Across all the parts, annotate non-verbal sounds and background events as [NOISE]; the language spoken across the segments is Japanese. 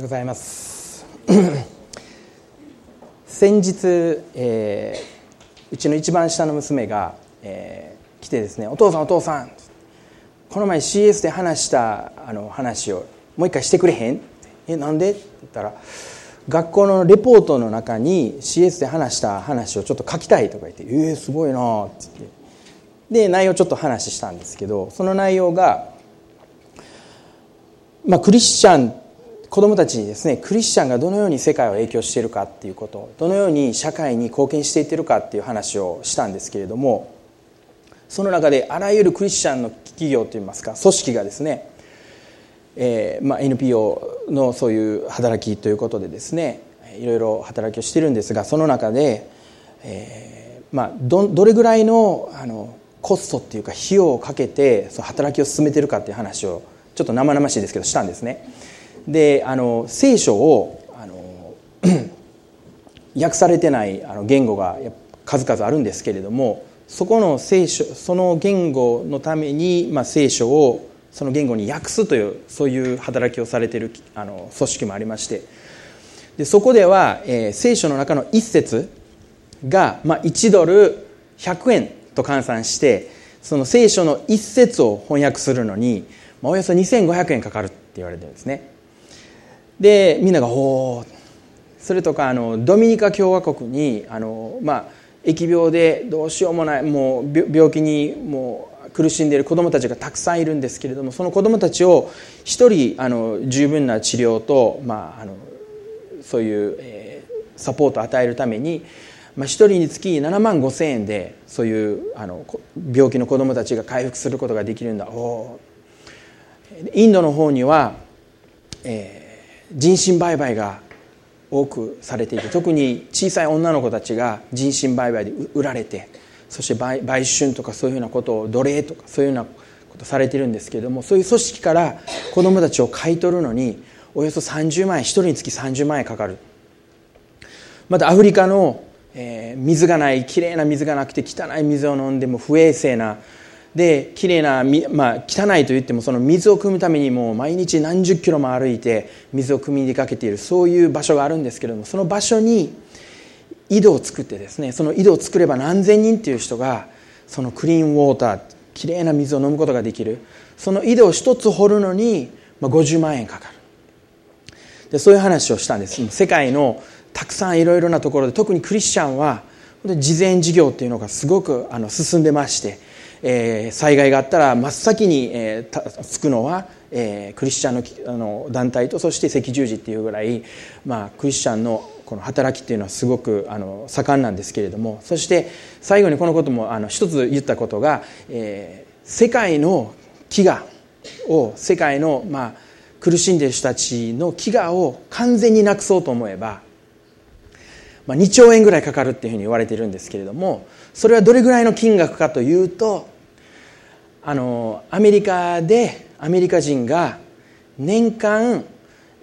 ございます [COUGHS] 先日、えー、うちの一番下の娘が、えー、来てですね「お父さんお父さん」この前 CS で話したあの話をもう一回してくれへん?」えなんで?」って言ったら学校のレポートの中に CS で話した話をちょっと書きたいとか言って「えー、すごいな」って言ってで内容ちょっと話したんですけどその内容が、まあ、クリスチャン子どもたちにですねクリスチャンがどのように世界を影響しているかっていうことどのように社会に貢献していってるかっていう話をしたんですけれどもその中であらゆるクリスチャンの企業といいますか組織がですね、えーまあ、NPO のそういう働きということでですねいろいろ働きをしているんですがその中で、えーまあ、どどれぐらいのあのコストっていうか費用をかけてその働きを進めてるかっていう話をちょっと生々しいですけどしたんですね。であの聖書をあの [COUGHS] 訳されてないあの言語が数々あるんですけれどもそこの聖書その言語のために、まあ、聖書をその言語に訳すというそういう働きをされているあの組織もありましてでそこでは、えー、聖書の中の一節が、まあ、1ドル100円と換算してその聖書の一節を翻訳するのに、まあ、およそ2500円かかるって言われてるんですね。でみんなが「おお」それとかあのドミニカ共和国にあの、まあ、疫病でどうしようもないもう病気にもう苦しんでいる子どもたちがたくさんいるんですけれどもその子どもたちを一人あの十分な治療と、まあ、あのそういう、えー、サポートを与えるためにまあ、1人につき7万5千円でそういうあの病気の子どもたちが回復することができるんだ。おインドの方には、えー、人身売買が多くされていて特に小さい女の子たちが人身売買で売られてそして売売春とかそういうふうなことを奴隷とかそういうようなことされてるんですけれどもそういう組織から子どもたちを買い取るのにおよそ30万円1人につき30万円かかる。またアフリカのえー、水がないきれいな水がなくて汚い水を飲んでも不衛生なできれいな、まあ、汚いといってもその水を汲むためにも毎日何十キロも歩いて水を汲みにかけているそういう場所があるんですけれどもその場所に井戸を作ってですねその井戸を作れば何千人っていう人がそのクリーンウォーターきれいな水を飲むことができるその井戸を一つ掘るのに50万円かかる。でそういう話をしたんです。世界のたくさんいろいろなところで特にクリスチャンは事前事業っていうのがすごくあの進んでまして、えー、災害があったら真っ先に、えー、つくのは、えー、クリスチャンのあの団体とそして赤十字っていうぐらい、まあ、クリスチャンのこの働きっていうのはすごくあの盛んなんですけれどもそして最後にこのこともあの一つ言ったことが、えー、世界の飢餓を世界の、まあ、苦しんでいる人たちの飢餓を完全になくそうと思えばまあ、2兆円ぐらいかかるっていうふうに言われてるんですけれどもそれはどれぐらいの金額かというとあのアメリカでアメリカ人が年間、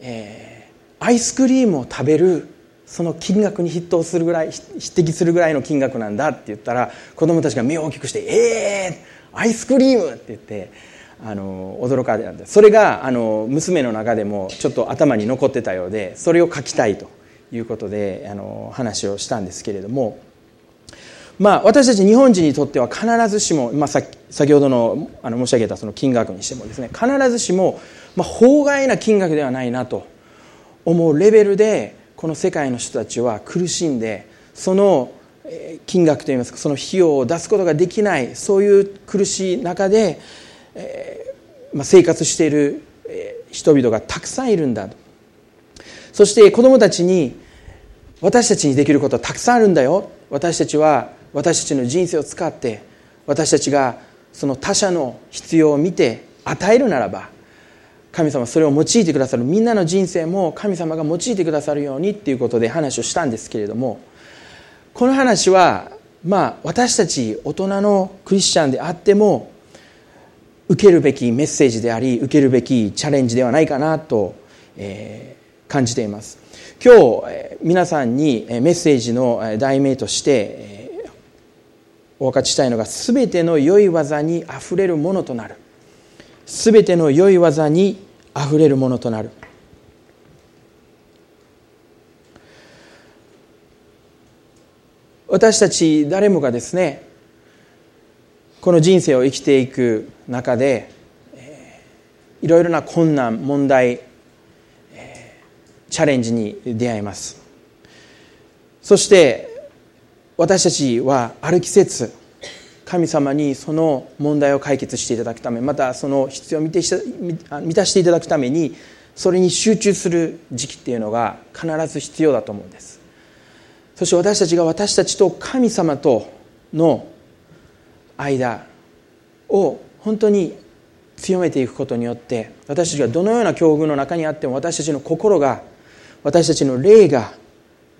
えー、アイスクリームを食べるその金額に筆頭するぐらい匹敵するぐらいの金額なんだって言ったら子供たちが目を大きくして「ええー、アイスクリーム!」って言ってあの驚かれたんでそれがあの娘の中でもちょっと頭に残ってたようでそれを書きたいということであの話をしたんですけれども、まあ、私たち日本人にとっては必ずしも、まあ、先ほどのあの申し上げたその金額にしてもですね必ずしも、まあ、法外な金額ではないなと思うレベルでこの世界の人たちは苦しんでその金額といいますかその費用を出すことができないそういう苦しい中で、えーまあ、生活している人々がたくさんいるんだと。そして子供たちに私たちにできることはたくさんあるんだよ。私たちは私たちの人生を使って私たちがその他者の必要を見て与えるならば神様それを用いてくださる。みんなの人生も神様が用いてくださるようにっていうことで話をしたんですけれどもこの話はまあ私たち大人のクリスチャンであっても受けるべきメッセージであり受けるべきチャレンジではないかなと、え感じています。今日皆さんにメッセージの題名としてお分かちしたいのが全ての良い技にあふれるものとなる。全ての良い技にあふれるものとなる。私たち誰もがですねこの人生を生きていく中でいろいろな困難問題チャレンジに出会います。そして私たちはある季節神様にその問題を解決していただくためまたその必要を満たしていただくためにそれに集中する時期っていうのが必ず必要だと思うんです。そして私たちが私たちと神様との間を本当に強めていくことによって私たちがどのような境遇の中にあっても私たちの心が私たちの霊が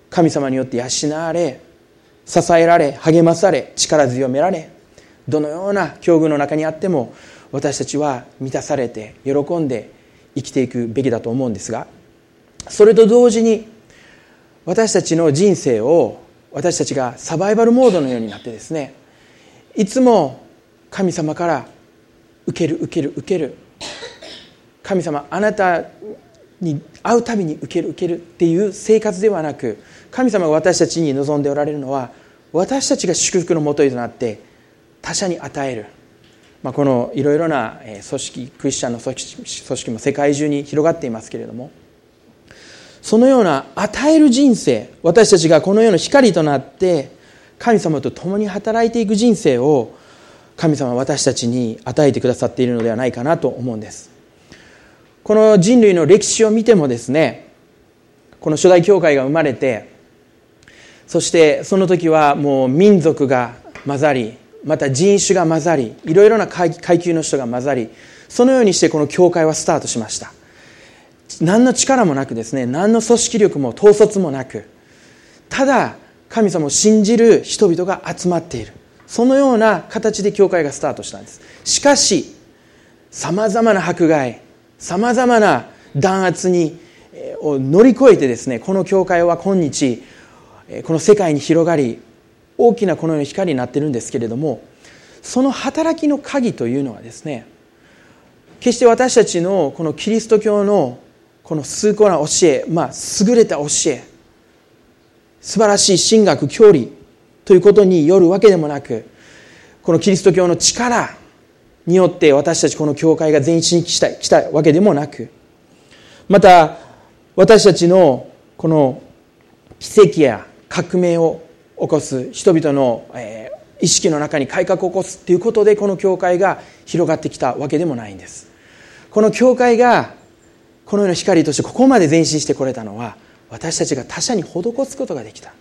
神様によって養われ支えられ励まされ力強められどのような境遇の中にあっても私たちは満たされて喜んで生きていくべきだと思うんですがそれと同時に私たちの人生を私たちがサバイバルモードのようになってですねいつも神様から受ける受ける受ける神様あなたに会うたびに受ける受けるっていう生活ではなく神様が私たちに望んでおられるのは私たちが祝福のもととなって他者に与える、まあ、このいろいろな組織クリスチャンの組織も世界中に広がっていますけれどもそのような与える人生私たちがこの世の光となって神様と共に働いていく人生を神様は私たちに与えてくださっているのではないかなと思うんです。この人類の歴史を見てもですねこの初代教会が生まれてそしてその時はもう民族が混ざりまた人種が混ざりいろいろな階級の人が混ざりそのようにしてこの教会はスタートしました。何の力もなくですね何の組織力も統率もなくただ神様を信じる人々が集まっている。そのような形で教会がスタートしたんです。しかしさまざまな迫害さまざまな弾圧にを乗り越えてですねこの教会は今日この世界に広がり大きなこのような光になってるんですけれどもその働きの鍵というのはですね決して私たちのこのキリスト教のこの崇高な教え、まあ、優れた教え素晴らしい神学教理ということによるわけでもなくこのキリスト教の力によって私たちこの教会が全一に来た来たわけでもなくまた私たちのこの奇跡や革命を起こす人々の、え意識の中に改革を起こすということでこの教会が広がってきたわけでもないんです。この教会がこのような光としてここまで前進してこれたのは私たちが他者に施すことができた。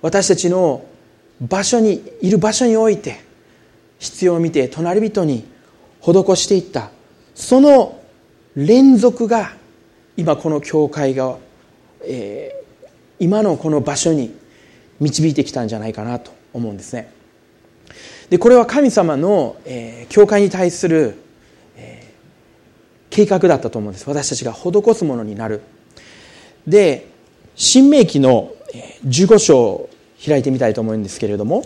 私たちの場所にいる場所において必要を見て隣人に施していった。その連続が今この教会が、え、今のこの場所に導いてきたんじゃないかなと思うんですね。でこれは神様の、えー、教会に対する計画だったと思うんです。私たちが施すものになる。で新明記の15章を開いてみたいと思うんですけれども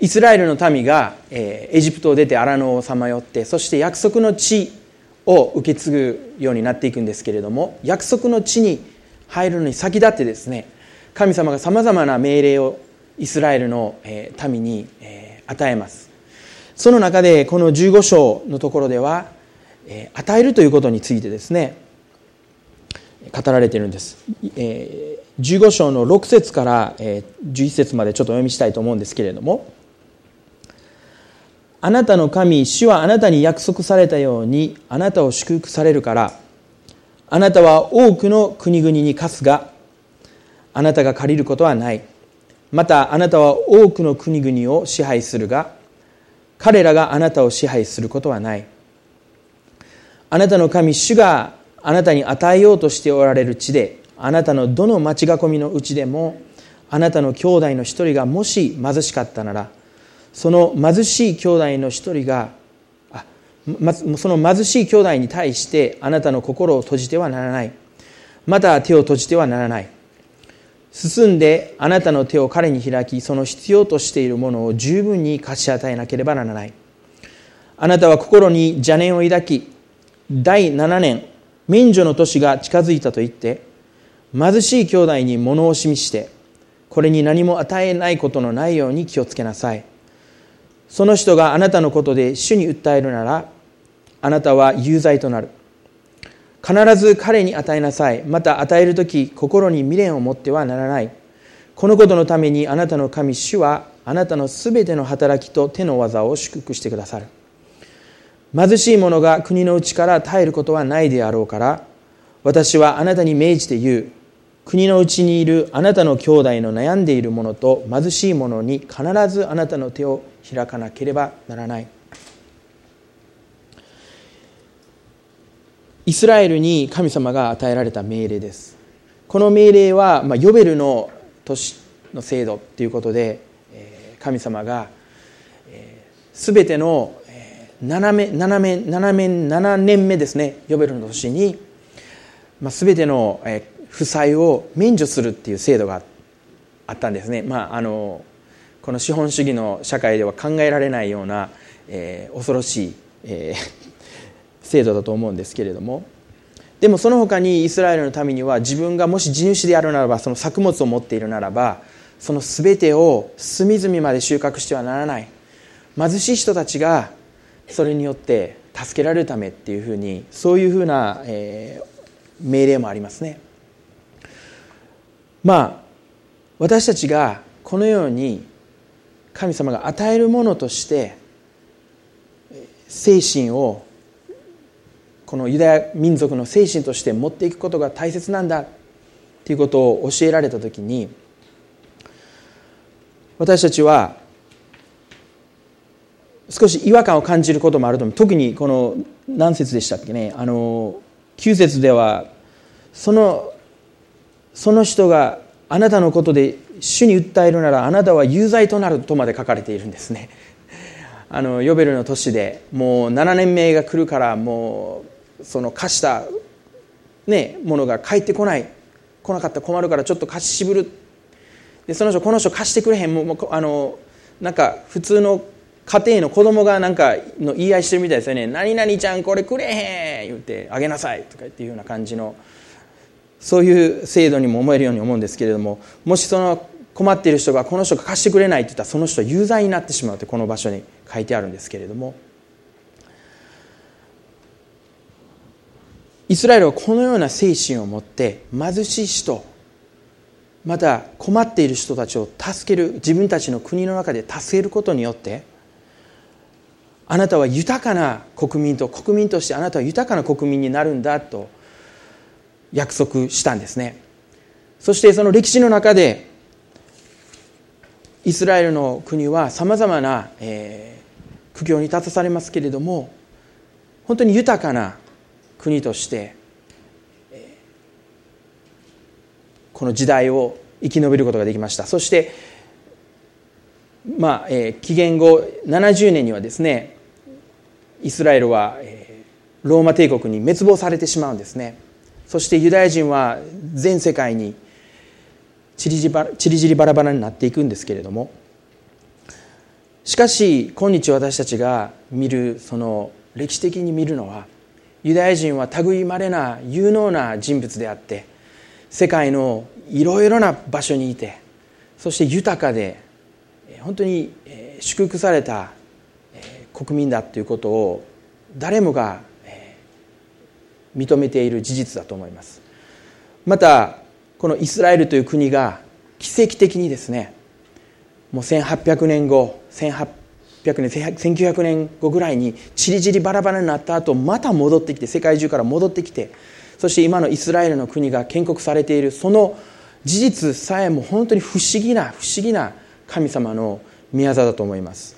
イスラエルの民がえエジプトを出て荒野をさまよってそして約束の地を受け継ぐようになっていくんですけれども約束の地に入るのに先立ってですね神様がさまざまな命令をイスラエルのえ民にえ与えます。その中でこの15章のところではえ与えるということについてですね語られてるんです。15章の6節から11節までちょっとお読みしたいと思うんですけれどもあなたの神主はあなたに約束されたようにあなたを祝福されるからあなたは多くの国々に貸すがあなたが借りることはない。またあなたは多くの国々を支配するが彼らがあなたを支配することはない。あなたの神主があなたに与えようとしておられる地であなたのどの町囲みのうちでもあなたの兄弟の一人がもし貧しかったならその貧しい兄弟の一人がその貧しい兄弟に対してあなたの心を閉じてはならない。また手を閉じてはならない。進んであなたの手を彼に開きその必要としているものを十分に貸し与えなければならない。あなたは心に邪念を抱き第7年免除の年が近づいたと言って貧しい兄弟に物を示してこれに何も与えないことのないように気をつけなさい。その人があなたのことで主に訴えるならあなたは有罪となる。必ず彼に与えなさい。また与える時心に未練を持ってはならない。このことのためにあなたの神主はあなたのすべての働きと手の技を祝福してくださる。貧しい者が国のうちから耐えることはないであろうから私はあなたに命じて言う。国のうちにいるあなたの兄弟の悩んでいる者と貧しい者に必ずあなたの手を開かなければならない。イスラエルに神様が与えられた命令です。この命令は、まあ、ヨベルの年の制度ということで神様が全ての7年 ,7 年 ,7 年 ,7 年目ですね。ヨベルの年に、まあ、全ての負債を免除するっていう制度があったんですね、まあ、あのこの資本主義の社会では考えられないような、えー、恐ろしい、えー、[LAUGHS] 制度だと思うんですけれども。でもその他にイスラエルの民には自分がもし地主であるならばその作物を持っているならばその全てを隅々まで収穫してはならない。貧しい人たちがそれによって助けられるためっていうふうにそういうふうな、えー、命令もありますね。まあ私たちがこのように神様が与えるものとして精神をこのユダヤ民族の精神として持っていくことが大切なんだということを教えられた時に私たちは少し違和感を感じることもあると思う。特にこの何節でしたっけね。あの9節ではそのその人があなたのことで主に訴えるならあなたは有罪となるとまで書かれているんですね。[LAUGHS] あのヨベルの年でもう7年目が来るからもうその貸した、ね、ものが返ってこない。来なかったら困るからちょっと貸し渋る。でその人この人貸してくれへん。もうあのなんか普通の家庭の子供がなんかの言い合いしてるみたいですよね「何々ちゃんこれくれへん」言って「あげなさい」とかっていうような感じのそういう制度にも思えるように思うんですけれどももしその困っている人がこの人が貸してくれないって言ったらその人は有罪になってしまうってこの場所に書いてあるんですけれどもイスラエルはこのような精神を持って貧しい人また困っている人たちを助ける自分たちの国の中で助けることによってあなたは豊かな国民と国民としてあなたは豊かな国民になるんだと約束したんですね。そしてその歴史の中でイスラエルの国はさまざまな、えー、苦境に立たされますけれども本当に豊かな国としてこの時代を生き延びることができました。そして、まあえー、紀元後70年にはですねイスラエルは、えー、ローマ帝国に滅亡されてしまうんですね。そしてユダヤ人は全世界にちりぢりバラバラになっていくんですけれども。しかし今日私たちが見るその歴史的に見るのはユダヤ人は類まれな有能な人物であって世界のいろいろな場所にいてそして豊かで本当に祝福された国民だということを誰もが認めている事実だと思います。またこのイスラエルという国が奇跡的にですねもう1800年後1800年1900年後ぐらいにちりぢりバラバラになった後また戻ってきて世界中から戻ってきてそして今のイスラエルの国が建国されているその事実さえも本当に不思議な不思議な神様の宮座だと思います。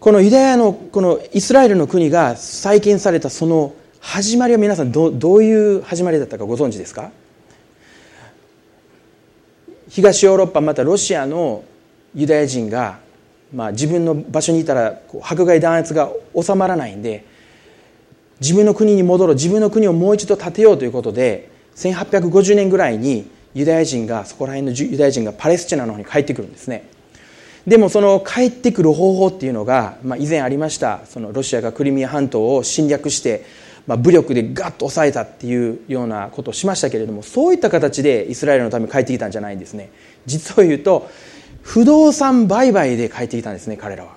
このユダヤのこのイスラエルの国が再建されたその始まりは皆さんどどういう始まりだったかご存知ですか？東ヨーロッパまたロシアのユダヤ人が、まあ、自分の場所にいたら迫害弾圧が収まらないんで自分の国に戻ろう自分の国をもう一度建てようということで1850年ぐらいにユダヤ人がそこら辺のユダヤ人がパレスチナの方に帰ってくるんですね。でもその帰ってくる方法っていうのが、まあ、以前ありましたそのロシアがクリミア半島を侵略して、まあ、武力でガッと抑えたっていうようなことをしましたけれどもそういった形でイスラエルのために帰ってきたんじゃないんですね。実を言うと不動産売買で帰ってきたんですね彼らは。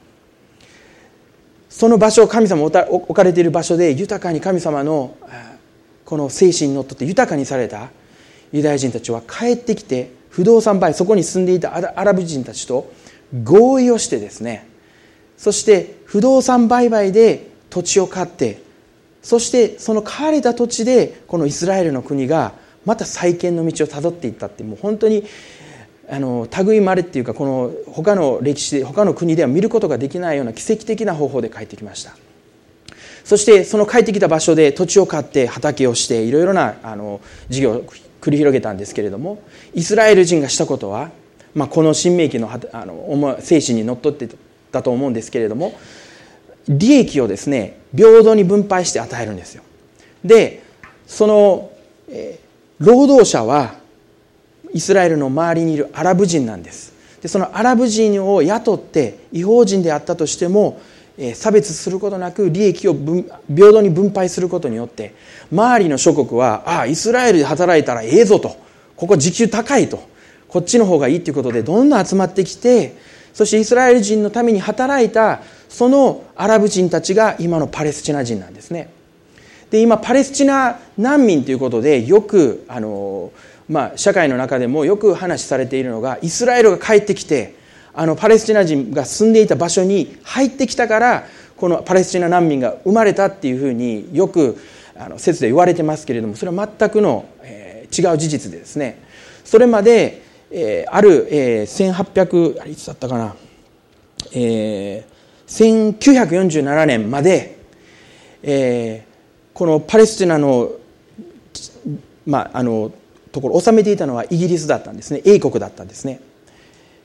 その場所神様置かれている場所で豊かに神様のこの精神にのっとって豊かにされたユダヤ人たちは帰ってきて不動産売そこに住んでいたアラブ人たちと合意をしてですね。そして不動産売買で土地を買ってそしてその買われた土地でこのイスラエルの国がまた再建の道をたどっていったってもう本当にあの類まれっていうかこの他の歴史で他の国では見ることができないような奇跡的な方法で帰ってきました。そしてその帰ってきた場所で土地を買って畑をしていろいろなあの事業を繰り広げたんですけれどもイスラエル人がしたことはまあ、この新明記のあの精神にのっとってたと思うんですけれども利益をですね平等に分配して与えるんですよ。でその、えー、労働者はイスラエルの周りにいるアラブ人なんです。でそのアラブ人を雇って違法人であったとしても差別することなく利益を平等に分配することによって周りの諸国はああイスラエルで働いたらええぞと。ここ時給高いと。こっちの方がいいということでどんどん集まってきてそしてイスラエル人のために働いたそのアラブ人たちが今のパレスチナ人なんですね。で今パレスチナ難民ということでよくあの、まあ、社会の中でもよく話されているのがイスラエルが帰ってきてあのパレスチナ人が住んでいた場所に入ってきたからこのパレスチナ難民が生まれたっていうふうによくあの説で言われてますけれどもそれは全くの、えー、違う事実でですね。それまでえー、ある、えー、1800あれいつだったかな、えー、1947年まで、えー、このパレスチナの,、まあ、あのところを治めていたのはイギリスだったんですね。英国だったんですね。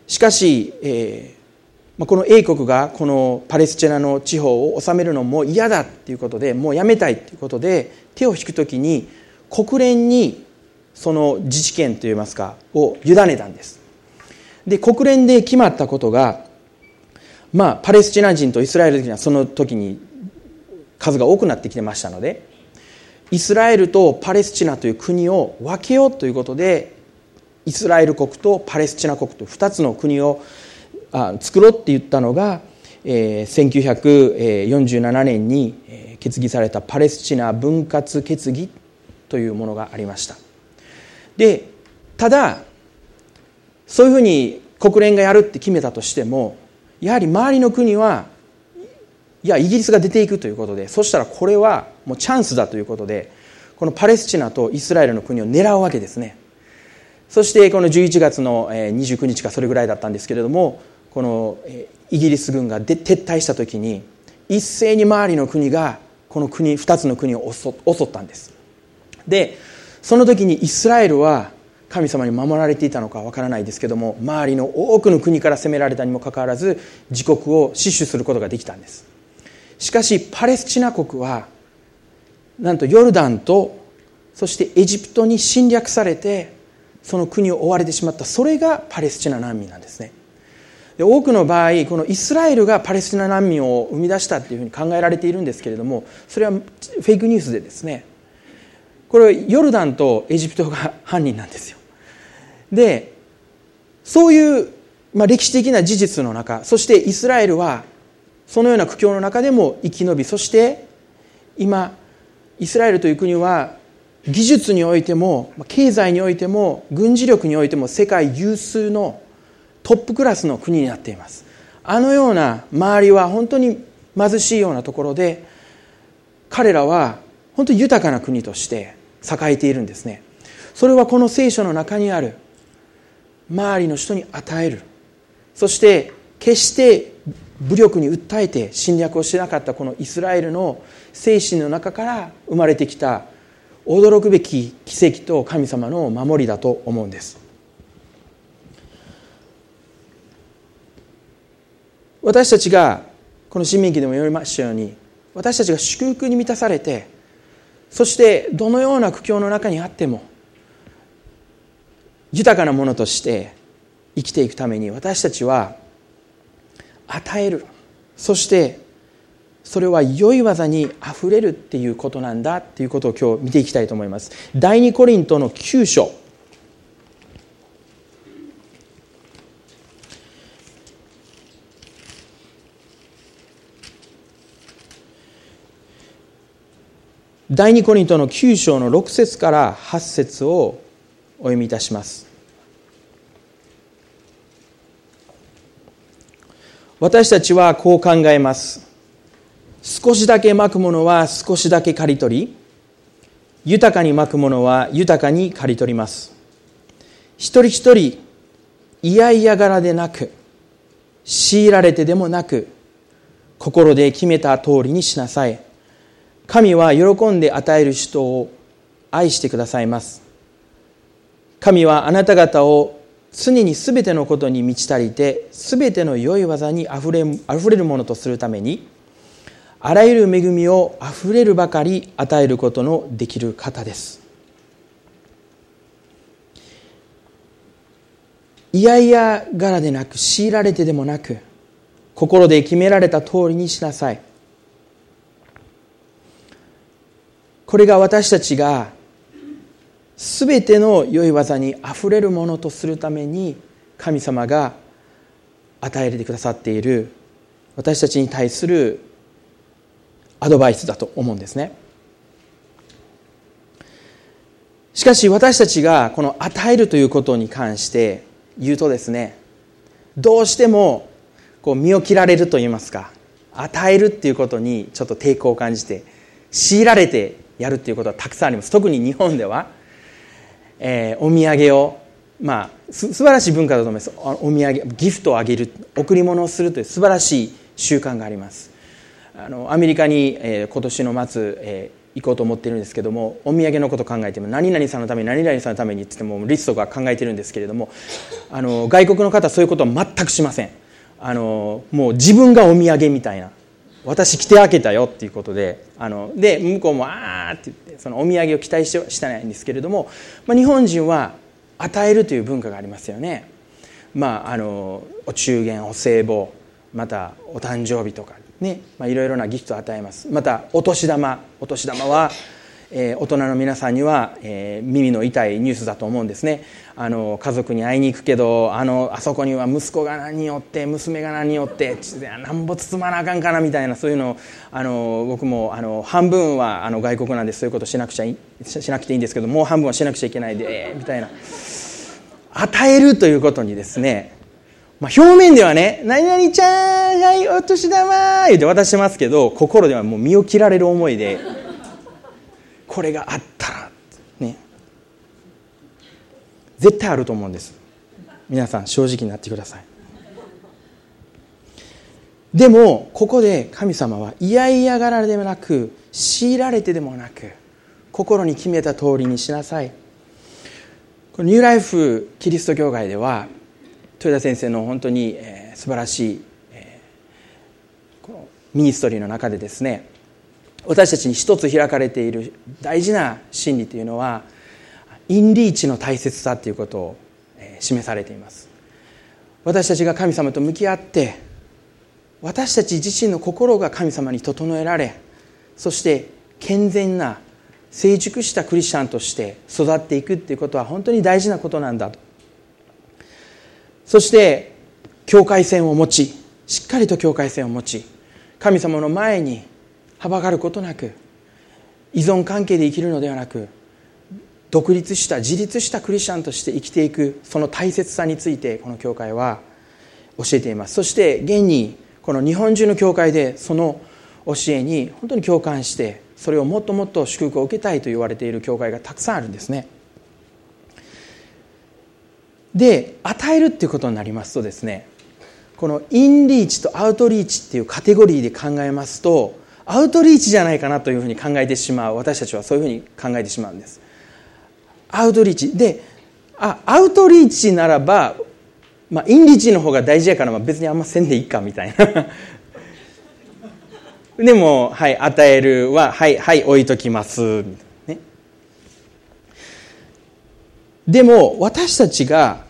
しかし、えーまあ、この英国がこのパレスチナの地方を治めるのも嫌だっていうことでもうやめたいっていうことで手を引くときに国連にその自治権といいますかを委ねたんです。で国連で決まったことがまあパレスチナ人とイスラエル人はその時に数が多くなってきてましたのでイスラエルとパレスチナという国を分けようということでイスラエル国とパレスチナ国と2つの国をあ作ろうって言ったのが、えー、1947年に決議されたパレスチナ分割決議というものがありました。でただそういうふうに国連がやるって決めたとしてもやはり周りの国はいやイギリスが出ていくということでそしたらこれはもうチャンスだということでこのパレスチナとイスラエルの国を狙うわけですね。そしてこの11月の29日かそれぐらいだったんですけれどもこのイギリス軍が撤退した時に一斉に周りの国がこの国2つの国を襲ったんです。でその時にイスラエルは神様に守られていたのかわからないですけども周りの多くの国から攻められたにもかかわらず自国を死守することができたんです。しかしパレスチナ国はなんとヨルダンとそしてエジプトに侵略されてその国を追われてしまった。それがパレスチナ難民なんですね。で多くの場合このイスラエルがパレスチナ難民を生み出したっていうふうに考えられているんですけれどもそれはフェイクニュースでですねこれヨルダンとエジプトが犯人なんですよ。でそういう、まあ、歴史的な事実の中そしてイスラエルはそのような苦境の中でも生き延びそして今イスラエルという国は技術においても経済においても軍事力においても世界有数のトップクラスの国になっています。あのような周りは本当に貧しいようなところで彼らは本当に豊かな国として栄えているんですね。それはこの聖書の中にある周りの人に与える。そして決して武力に訴えて侵略をしなかったこのイスラエルの精神の中から生まれてきた驚くべき奇跡と神様の守りだと思うんです。私たちがこの新明記でも読みましたように私たちが祝福に満たされてそしてどのような苦境の中にあっても豊かなものとして生きていくために私たちは与える。そしてそれは良い技にあふれるっていうことなんだっていうことを今日見ていきたいと思います。第2コリントの9章。第2コリントの9章の6節から8節をお読みいたします。私たちはこう考えます。少しだけまくものは少しだけ刈り取り豊かにまくものは豊かに刈り取ります。一人一人嫌々がらでなく強いられてでもなく心で決めた通りにしなさい。神は喜んで与える人を愛してくださいます。神はあなた方を常に全てのことに満ち足りて全ての良い技にあふれあふれるものとするためにあらゆる恵みをあふれるばかり与えることのできる方です。いやいやがらでなく強いられてでもなく心で決められた通りにしなさい。これが私たちが全ての良い技にあふれるものとするために神様が与えてくださっている私たちに対するアドバイスだと思うんですね。しかし私たちがこの与えるということに関して言うとですねどうしてもこう身を切られると言いますか与えるっていうことにちょっと抵抗を感じて強いられてやるっていうことはたくさんあります。特に日本ではえー、お土産をまあす素晴らしい文化だと思います。お土産ギフトをあげる贈り物をするという素晴らしい習慣があります。あのアメリカに、えー、今年の末、えー、行こうと思ってるんですけどもお土産のこと考えても何々さんのために何々さんのためにって言ってもリストが考えてるんですけれどもあの外国の方はそういうことは全くしません。あのもう自分がお土産みたいな。私着て開けたよっていうことであので向こうもああって言ってそのお土産を期待してしてないんですけれども、まあ、日本人は与えるという文化がありますよね。まあ、あのお中元お歳暮またお誕生日とかね、まあ、いろいろなギフトを与えますまたお年玉お年玉はえー、大人の皆さんには、えー、耳の痛いニュースだと思うんですね。あの家族に会いに行くけどあのあそこには息子が何によって娘が何によってなんぼ包まなあかんかなみたいなそういうのあの僕もあの半分はあの外国なんでそういうことしなくちゃしなくていいんですけどもう半分はしなくちゃいけないで、えー、みたいな。与えるということにですねまあ、表面ではね「何々ちゃんはいお年玉」言って渡してますけど心ではもう身を切られる思いでこれがあったね。絶対あると思うんです。皆さん正直になってください。でもここで神様は嫌々がられでもなく強いられてでもなく心に決めた通りにしなさい。このニューライフキリスト教会では豊田先生の本当に、えー、素晴らしい、え、このミニストリーの中でですね私たちに一つ開かれている大事な真理というのはインリーチの大切さということを示されています。私たちが神様と向き合って私たち自身の心が神様に整えられそして健全な成熟したクリスチャンとして育っていくっていうことは本当に大事なことなんだと。そして境界線を持ちしっかりと境界線を持ち神様の前にはばかることなく依存関係で生きるのではなく独立した自立したクリスチャンとして生きていくその大切さについてこの教会は教えています。そして現にこの日本中の教会でその教えに本当に共感してそれをもっともっと祝福を受けたいと言われている教会がたくさんあるんですね。で与えるっていうことになりますとですねこのインリーチとアウトリーチっていうカテゴリーで考えますとアウトリーチじゃないかなというふうに考えてしまう私たちはそういうふうに考えてしまうんですアウトリーチであアウトリーチならば、まあ、インリーチの方が大事やから、まあ、別にあんませんでいいかみたいな [LAUGHS] でも、はい、与えるは、はい、はい、置いときます。ね。でも、私たちが、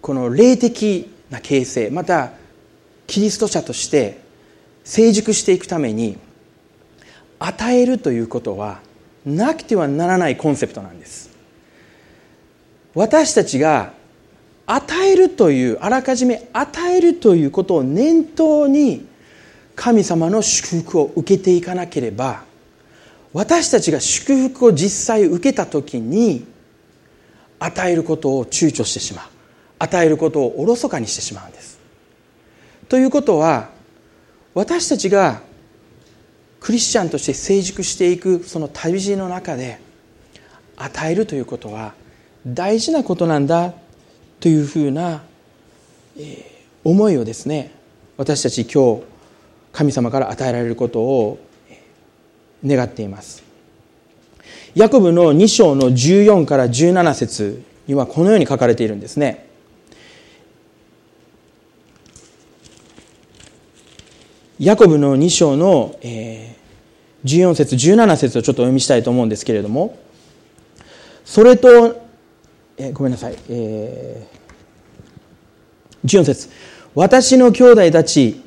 この霊的な形成、また、キリスト者として成熟していくために与えるということはなくてはならないコンセプトなんです。私たちが与えるというあらかじめ与えるということを念頭に神様の祝福を受けていかなければ私たちが祝福を実際受けた時に与えることを躊躇してしまう。与えることをおろそかにしてしまうんです。ということは私たちがクリスチャンとして成熟していくその旅路の中で与えるということは大事なことなんだというふうな、え思いをですね私たち今日神様から与えられることを願っています。ヤコブの2章の14から17節にはこのように書かれているんですね。ヤコブの2章の、え14節17節をちょっとお読みしたいと思うんですけれどもそれと、えごめんなさい、えー、14節私の兄弟たち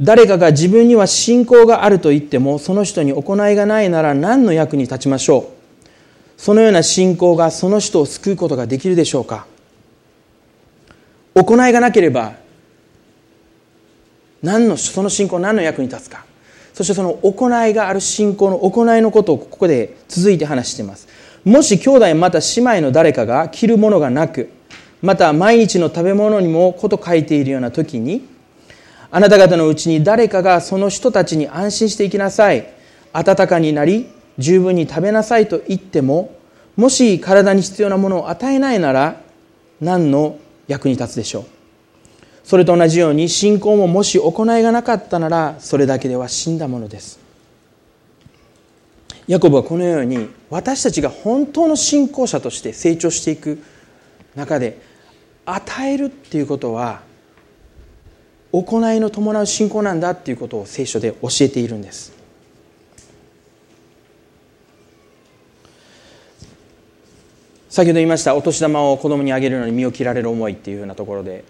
誰かが自分には信仰があると言ってもその人に行いがないなら何の役に立ちましょう？そのような信仰がその人を救うことができるでしょうか？行いがなければ何のその信仰何の役に立つか。そしてその行いがある信仰の行いのことをここで続いて話しています。もし兄弟また姉妹の誰かが着るものがなくまた毎日の食べ物にもこと書いているような時にあなた方のうちに誰かがその人たちに安心していきなさい。暖かになり十分に食べなさいと言ってももし体に必要なものを与えないなら何の役に立つでしょう？それと同じように信仰ももし行いがなかったならそれだけでは死んだものです。ヤコブはこのように私たちが本当の信仰者として成長していく中で与えるっていうことは行いの伴う信仰なんだっていうことを聖書で教えているんです。先ほど言いましたお年玉を子供にあげるのに身を切られる思いっていうようなところで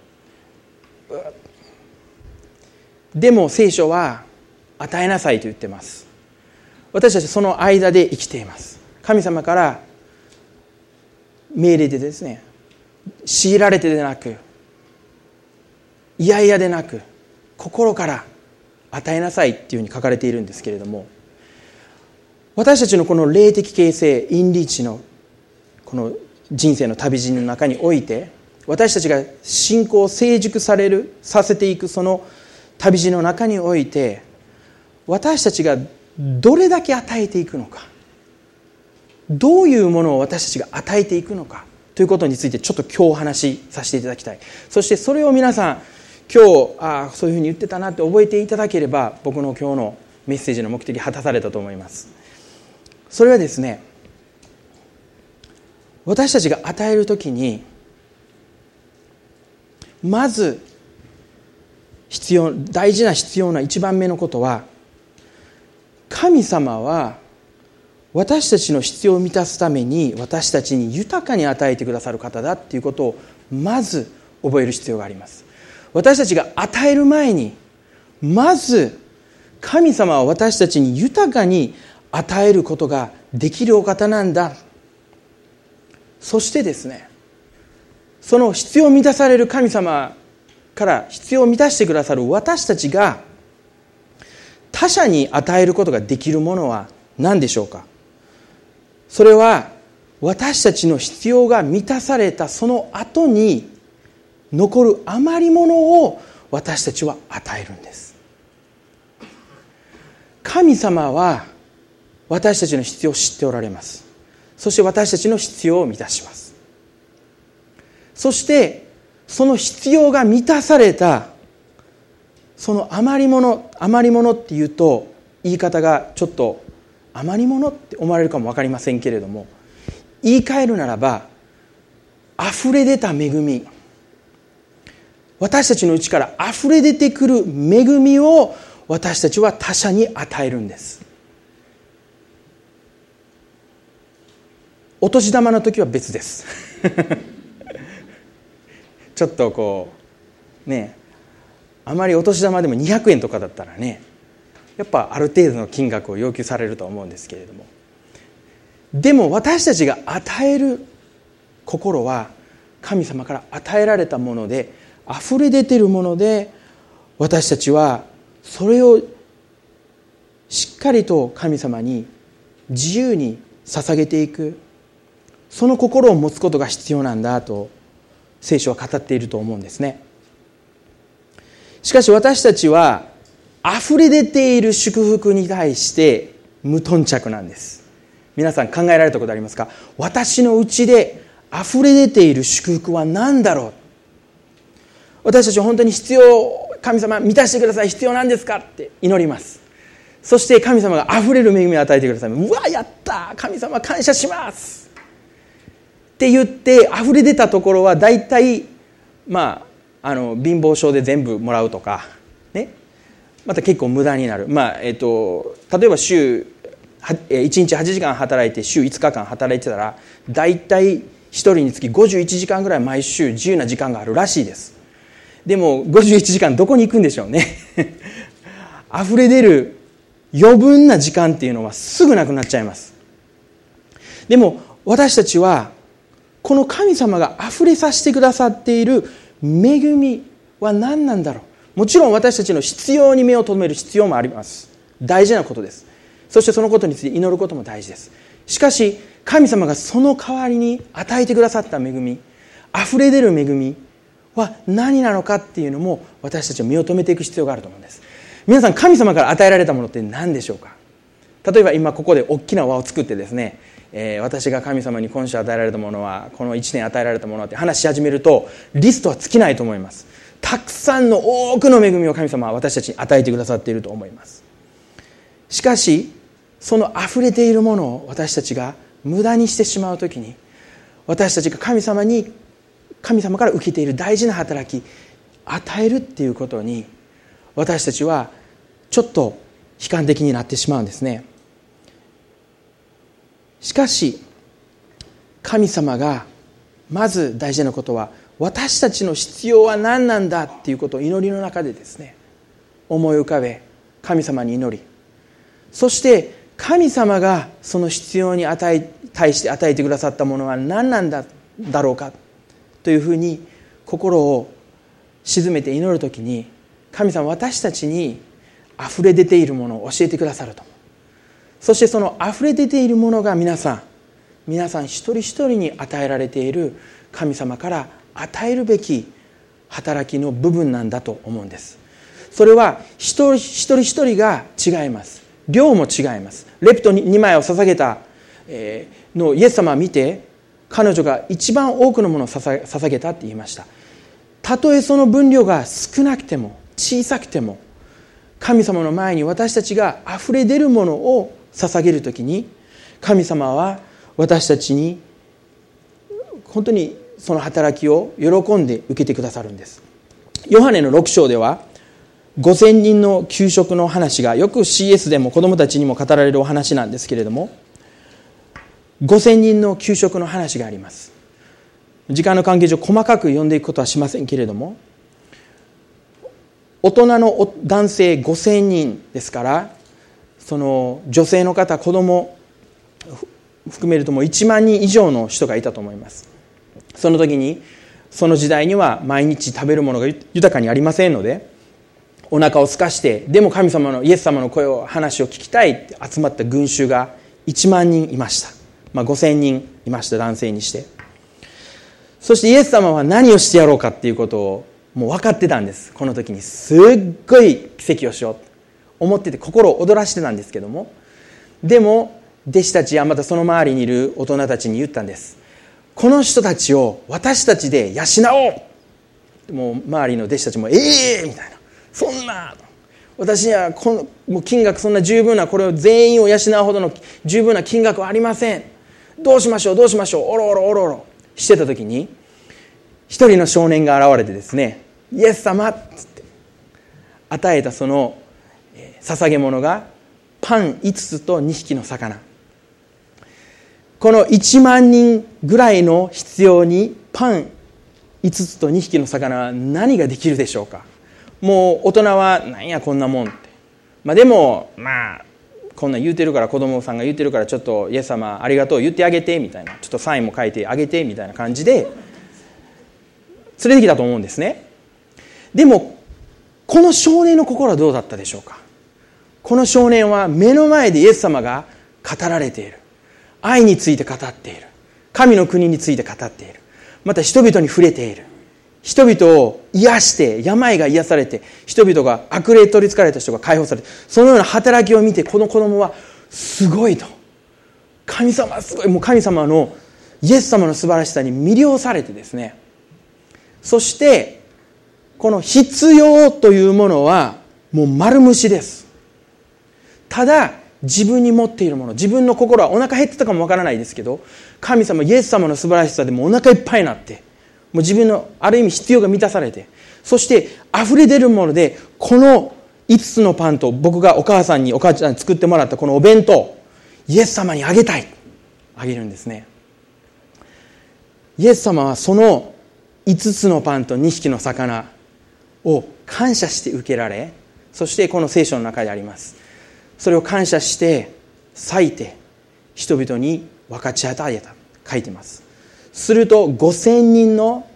でも聖書は与えなさいと言ってます。私たちその間で生きています。神様から命令でですね強いられてでなく嫌々でなく心から与えなさいっていうふうに書かれているんですけれども私たちのこの霊的形成インリーチのこの人生の旅路の中において私たちが信仰を成熟されるさせていくその旅路の中において私たちがどれだけ与えていくのかどういうものを私たちが与えていくのかということについてちょっと今日お話しさせていただきたい。そしてそれを皆さん今日ああそういうふうに言ってたなって覚えていただければ僕の今日のメッセージの目的果たされたと思います。それはですね私たちが与える時にまず必要大事な必要な一番目のことは神様は私たちの必要を満たすために私たちに豊かに与えてくださる方だっていうことをまず覚える必要があります。私たちが与える前にまず神様は私たちに豊かに与えることができるお方なんだ。そしてですねその必要を満たされる神様から必要を満たしてくださる私たちが他者に与えることができるものは何でしょうか？それは私たちの必要が満たされたその後に残る余り物を私たちは与えるんです。神様は私たちの必要を知っておられます。そして私たちの必要を満たします。そしてその必要が満たされたその余り物余り物っていうと言い方がちょっと余り物って思われるかも分かりませんけれども言い換えるならば溢れ出た恵み。私たちのうちから溢れ出てくる恵みを私たちは他者に与えるんです。お年玉の時は別です。ちょっとこうねあまりお年玉でも200円とかだったらねやっぱある程度の金額を要求されると思うんですけれども。でも私たちが与える心は神様から与えられたもので溢れ出てるもので私たちはそれをしっかりと神様に自由に捧げていく。その心を持つことが必要なんだと聖書は語っていると思うんですね。しかし私たちは溢れ出ている祝福に対して無頓着なんです。皆さん考えられたことありますか？私のうちで溢れ出ている祝福は何だろう？私たちは本当に必要神様満たしてください。必要なんですか？って祈ります。そして神様が溢れる恵みを与えてください。うわやった！神様感謝します！って言って溢れ出たところは大体まああの貧乏症で全部もらうとかね。また結構無駄になる。まあえっ、と例えば週1日8時間働いて週5日間働いてたら大体1人につき51時間ぐらい毎週自由な時間があるらしいです。でも51時間どこに行くんでしょうね。[LAUGHS] 溢れ出る余分な時間っていうのはすぐなくなっちゃいます。でも私たちはこの神様が溢れさせてくださっている恵みは何なんだろう。もちろん私たちの必要に目を留める必要もあります。大事なことです。そしてそのことについて祈ることも大事です。しかし神様がその代わりに与えてくださった恵み溢れ出る恵みは何なのかっていうのも私たちは目を留めていく必要があると思うんです。皆さん神様から与えられたものって何でしょうか？例えば今ここで大きな輪を作ってですね、えー、私が神様に今週与えられたものはこの1年与えられたものって話し始めるとリストは尽きないと思います。たくさんの多くの恵みを神様は私たちに与えてくださっていると思います。しかしその溢れているものを私たちが無駄にしてしまう時に私たちが神様に神様から受けている大事な働き与えるっていうことに私たちはちょっと悲観的になってしまうんですね。しかし神様がまず大事なことは私たちの必要は何なんだっていうことを祈りの中でですね思い浮かべ神様に祈り。そして神様がその必要に与え対して与えてくださったものは何なんだだろうかというふうに心を静めて祈る時に神様私たちに溢れ出ているものを教えてくださると。そしてその溢れ出ているものが皆さん皆さん一人一人に与えられている神様から与えるべき働きの部分なんだと思うんです。それは一人一人が違います。量も違います。レプト2枚を捧げたのイエス様を見て彼女が一番多くのものを捧げたって言いました。たとえその分量が少なくても小さくても神様の前に私たちが溢れ出るものを捧げる時に神様は私たちに本当にその働きを喜んで受けてくださるんです。ヨハネの6章では5000人の給食の話がよく CS でも子どもたちにも語られるお話なんですけれども5000人の給食の話があります。時間の関係上細かく読んでいくことはしませんけれども大人の男性5000人ですからその女性の方子供含めるともう1万人以上の人がいたと思います。その時にその時代には毎日食べるものが豊かにありませんのでお腹を空かしてでも神様のイエス様の声を話を聞きたいって集まった群衆が1万人いました、まあ、5000人いました男性にして。そしてイエス様は何をしてやろうかっていうことをもう分かってたんです。この時にすっごい奇跡をしようと思ってて心を躍らしてたんですけども。でも弟子たちやまたその周りにいる大人たちに言ったんです。この人たちを私たちで養おう。もう周りの弟子たちも「ええー!」みたいな「そんな!」私にはこのもう金額そんな十分なこれを全員を養うほどの十分な金額はありません。どうしましょうどうしましょう。おろおろおろおろ。してた時に一人の少年が現れてですねイエス様っつって与えたその捧げ物がパン5つと2匹の魚。この1万人ぐらいの必要にパン5つと2匹の魚は何ができるでしょうか？もう大人はなんやこんなもんって。まあでもまあこんな言うてるから子供さんが言ってるからちょっとイエス様ありがとう言ってあげてみたいな。ちょっとサインも書いてあげてみたいな感じで連れてきたと思うんですね。でもこの少年の心はどうだったでしょうか？この少年は目の前でイエス様が語られている。愛について語っている。神の国について語っている。また人々に触れている。人々を癒して病が癒されて人々が悪霊取りつかれた人が解放されてそのような働きを見てこの子供はすごいと。神様すごい。もう神様のイエス様の素晴らしさに魅了されてですね。そしてこの必要というものはもう丸虫です。ただ自分に持っているもの自分の心はお腹減ってたかもわからないですけど神様イエス様の素晴らしさでもお腹いっぱいになってもう自分のある意味必要が満たされてそして溢れ出るものでこの5つのパンと僕がお母さんにお母ちゃんに作ってもらったこのお弁当イエス様にあげたいあげるんですね。イエス様はその5つのパンと2匹の魚を感謝して受けられそしてこの聖書の中であります。それを感謝して裂いて人々に分かち与えた。書いてます。すると5000人の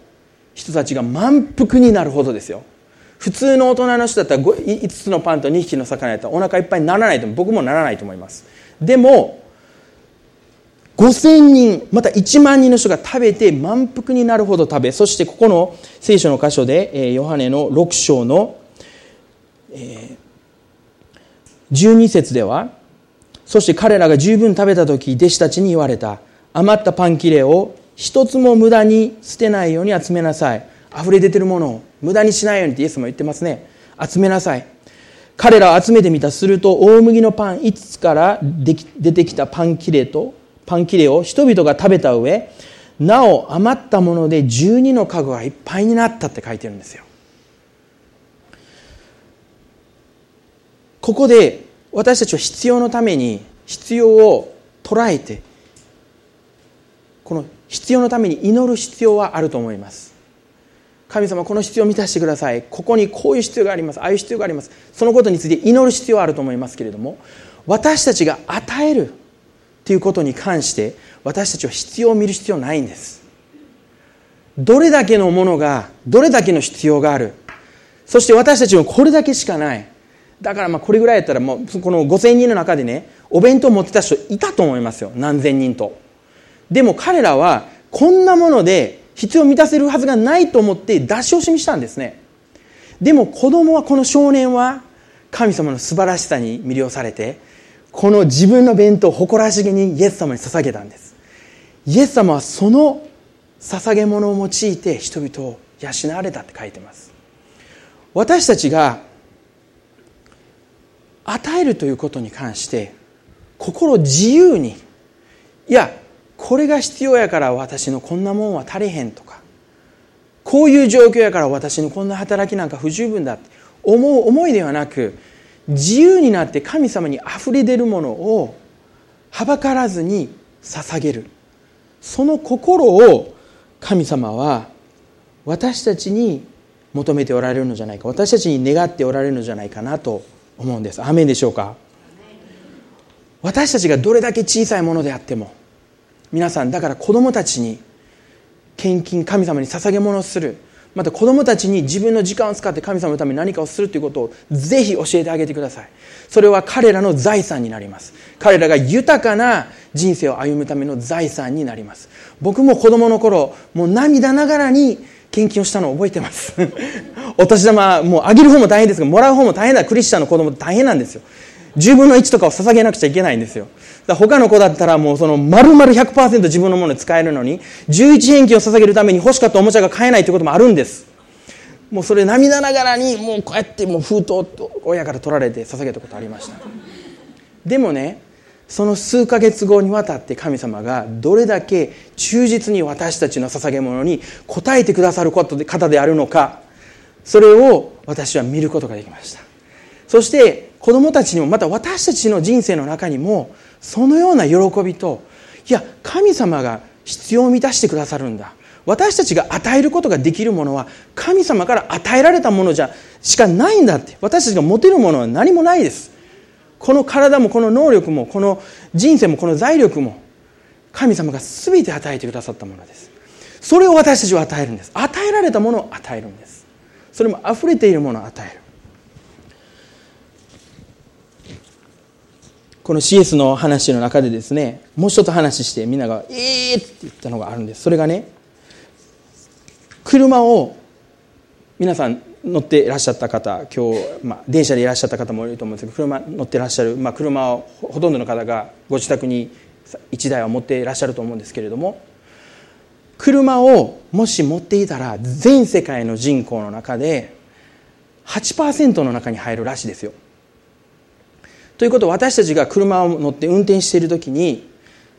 人たちが満腹になるほどですよ。普通の大人の人だったら 5, つのパンと2匹の魚やったらお腹いっぱいにならないと僕もならないと思います。でも5000人また1万人の人が食べて満腹になるほど食べそしてここの聖書の箇所でヨハネの6章のえ12節ではそして彼らが十分食べた時弟子たちに言われた余ったパン切れを一つも無駄に捨てないように集めなさい。溢れ出てるものを無駄にしないようにってイエスも言ってますね。集めなさい。彼らを集めてみた。すると大麦のパン5つから出てきたパン切れとパン切れを人々が食べた上なお余ったもので12の家具がいっぱいになったって書いてるんですよ。ここで私たちは必要のために必要を捉えてこの必要のために祈る必要はあると思います。神様この必要を満たしてください。ここにこういう必要があります。ああいう必要があります。そのことについて祈る必要はあると思いますけれども私たちが与えるということに関して私たちは必要を見る必要ないんです。どれだけのものがどれだけの必要がある。そして私たちはこれだけしかない。だからまあこれぐらいやったらもうこの5000人の中でねお弁当持ってた人いたと思いますよ。何千人と。でも彼らはこんなもので必要を満たせるはずがないと思って出し惜しみしたんですね。でも子供はこの少年は神様の素晴らしさに魅了されてこの自分の弁当を誇らしげにイエス様に捧げたんです。イエス様はその捧げ物を用いて人々を養われたって書いてます。私たちが与えるということに関して心自由にいやこれが必要やから私のこんなもんは足りへんとかこういう状況やから私のこんな働きなんか不十分だって思う思いではなく自由になって神様にあふれ出るものをはばからずに捧げる。その心を神様は私たちに求めておられるのじゃないか私たちに願っておられるのじゃないかなと思うんです。アメンでしょうか？私たちがどれだけ小さいものであっても皆さんだから子供たちに献金神様に捧げ物をする。また子供たちに自分の時間を使って神様のために何かをするということをぜひ教えてあげてください。それは彼らの財産になります。彼らが豊かな人生を歩むための財産になります。僕も子供の頃もう涙ながらに献金をしたのを覚えてます。[LAUGHS] お年玉もうあげる方も大変ですがもらう方も大変だクリスチャンの子供大変なんですよ。10分の1とかを捧げなくちゃいけないんですよ。だ他の子だったらもうその丸々100%自分のものに使えるのに11返金を捧げるために欲しかったおもちゃが買えないということもあるんです。もうそれ涙ながらにもうこうやってもう封筒と親から取られて捧げたことありました。でもねその数ヶ月後にわたって神様がどれだけ忠実に私たちの捧げ物に応えてくださる方であるのかそれを私は見ることができました。そして子供たちにもまた私たちの人生の中にもそのような喜びといや神様が必要を満たしてくださるんだ。私たちが与えることができるものは神様から与えられたものじゃしかないんだって。私たちが持てるものは何もないです。この体もこの能力もこの人生もこの財力も神様が全て与えてくださったものです。それを私たちは与えるんです。与えられたものを与えるんです。それも溢れているものを与える。この CS の話の中でですねもう一つ話してみんなが「ええー!」って言ったのがあるんです。それがね車を皆さん乗っていらっしゃった方今日、まあ、電車でいらっしゃった方もいると思うんですけど車乗ってらっしゃる、まあ、車をほとんどの方がご自宅に1台は持っていらっしゃると思うんですけれども車をもし持っていたら全世界の人口の中で8%の中に入るらしいですよ。ということは私たちが車を乗って運転している時に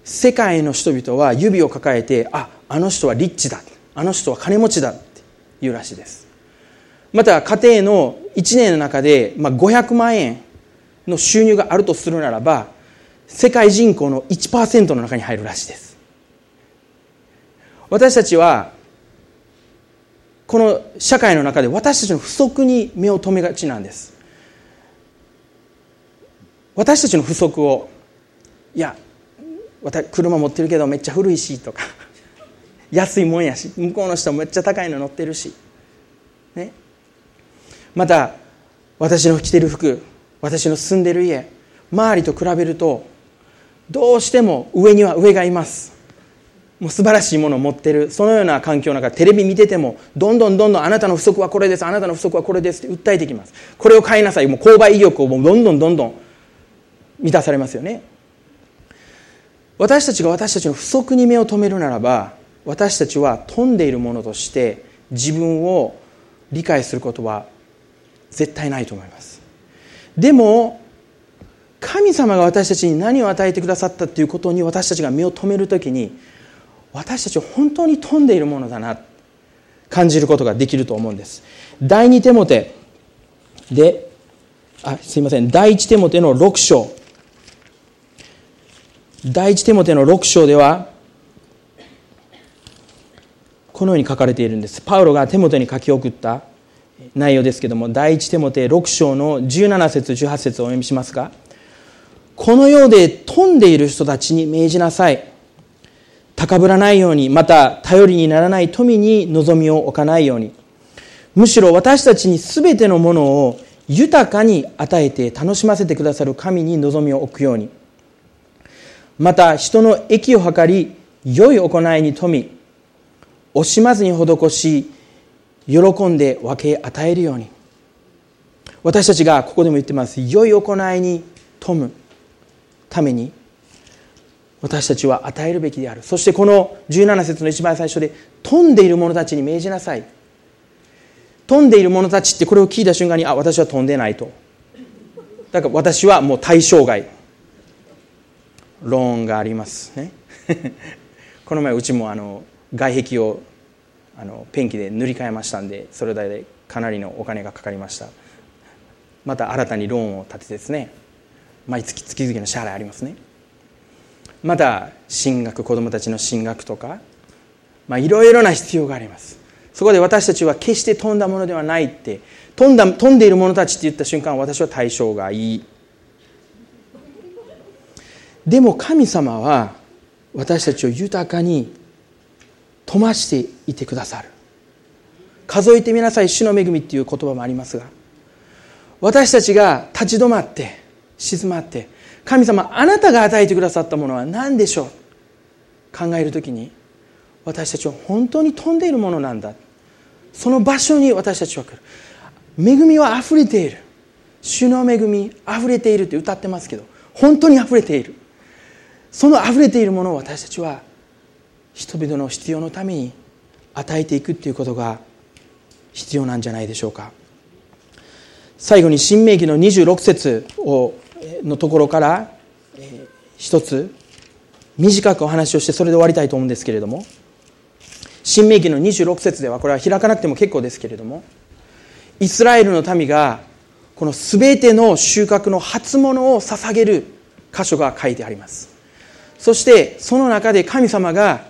世界の人々は指を抱えてああの人はリッチだあの人は金持ちだって言うらしいです。また家庭の1年の中で、まあ、500万円の収入があるとするならば世界人口の1%の中に入るらしいです。私たちはこの社会の中で私たちの不足に目を留めがちなんです。私たちの不足をいや私車持ってるけどめっちゃ古いしとか [LAUGHS] 安いもんやし向こうの人めっちゃ高いの乗ってるし、ね、また私の着てる服私の住んでる家周りと比べるとどうしても上には上がいます。もう素晴らしいものを持ってる。そのような環境の中テレビ見ててもどんどんどんどんあなたの不足はこれですあなたの不足はこれですって訴えてきます。これを買いなさい。もう購買意欲をもうどんどんどんどん満たされますよね。私たちが私たちの不足に目を留めるならば私たちは富んでいるものとして自分を理解することは絶対ないと思います。でも神様が私たちに何を与えてくださったということに私たちが目を留めるときに私たちは本当に富んでいるものだな感じることができると思うんです。第二手モテであすいません。第一手モテの6章。第一手モテの6章ではこのように書かれているんです。パウロが手元に書き送った内容ですけども第一手モテ6章の17節18節をお読みしますがこの世で富んでいる人たちに命じなさい。高ぶらないようにまた頼りにならない富に望みを置かないように。むしろ私たちに全てのものを豊かに与えて楽しませてくださる神に望みを置くように。また人の益を図り良い行いに富み惜しまずに施し喜んで分け与えるように。私たちがここでも言ってます。良い行いに富むために私たちは与えるべきである。そしてこの17節の一番最初で富んでいる者たちに命じなさい。富んでいる者たちってこれを聞いた瞬間にあ私は飛んでないと。だから私はもう対象外。ローンがありますね。[LAUGHS] この前うちもあの外壁をあのペンキで塗り替えましたんでそれでかなりのお金がかかりました。また新たにローンを立ててですね毎月月々の支払いありますね。また進学子どもたちの進学とかまあいろいろな必要があります。そこで私たちは決して飛んだものではないって飛んだ飛んでいる者たちって言った瞬間私は対象がいい。でも神様は私たちを豊かに富ましていてくださる。数えてみなさい主の恵みっていう言葉もありますが私たちが立ち止まって静まって神様あなたが与えてくださったものは何でしょう？考える時に私たちは本当に飛んでいるものなんだ。その場所に私たちは来る。恵みは溢れている。主の恵み溢れているって歌ってますけど本当に溢れている。その溢れているものを私たちは人々の必要のために与えていくっていうことが必要なんじゃないでしょうか。最後に新明記の26節をのところから一つ短くお話をしてそれで終わりたいと思うんですけれども新明記の26節ではこれは開かなくても結構ですけれどもイスラエルの民がこの全ての収穫の初物を捧げる箇所が書いてあります。そしてその中で神様が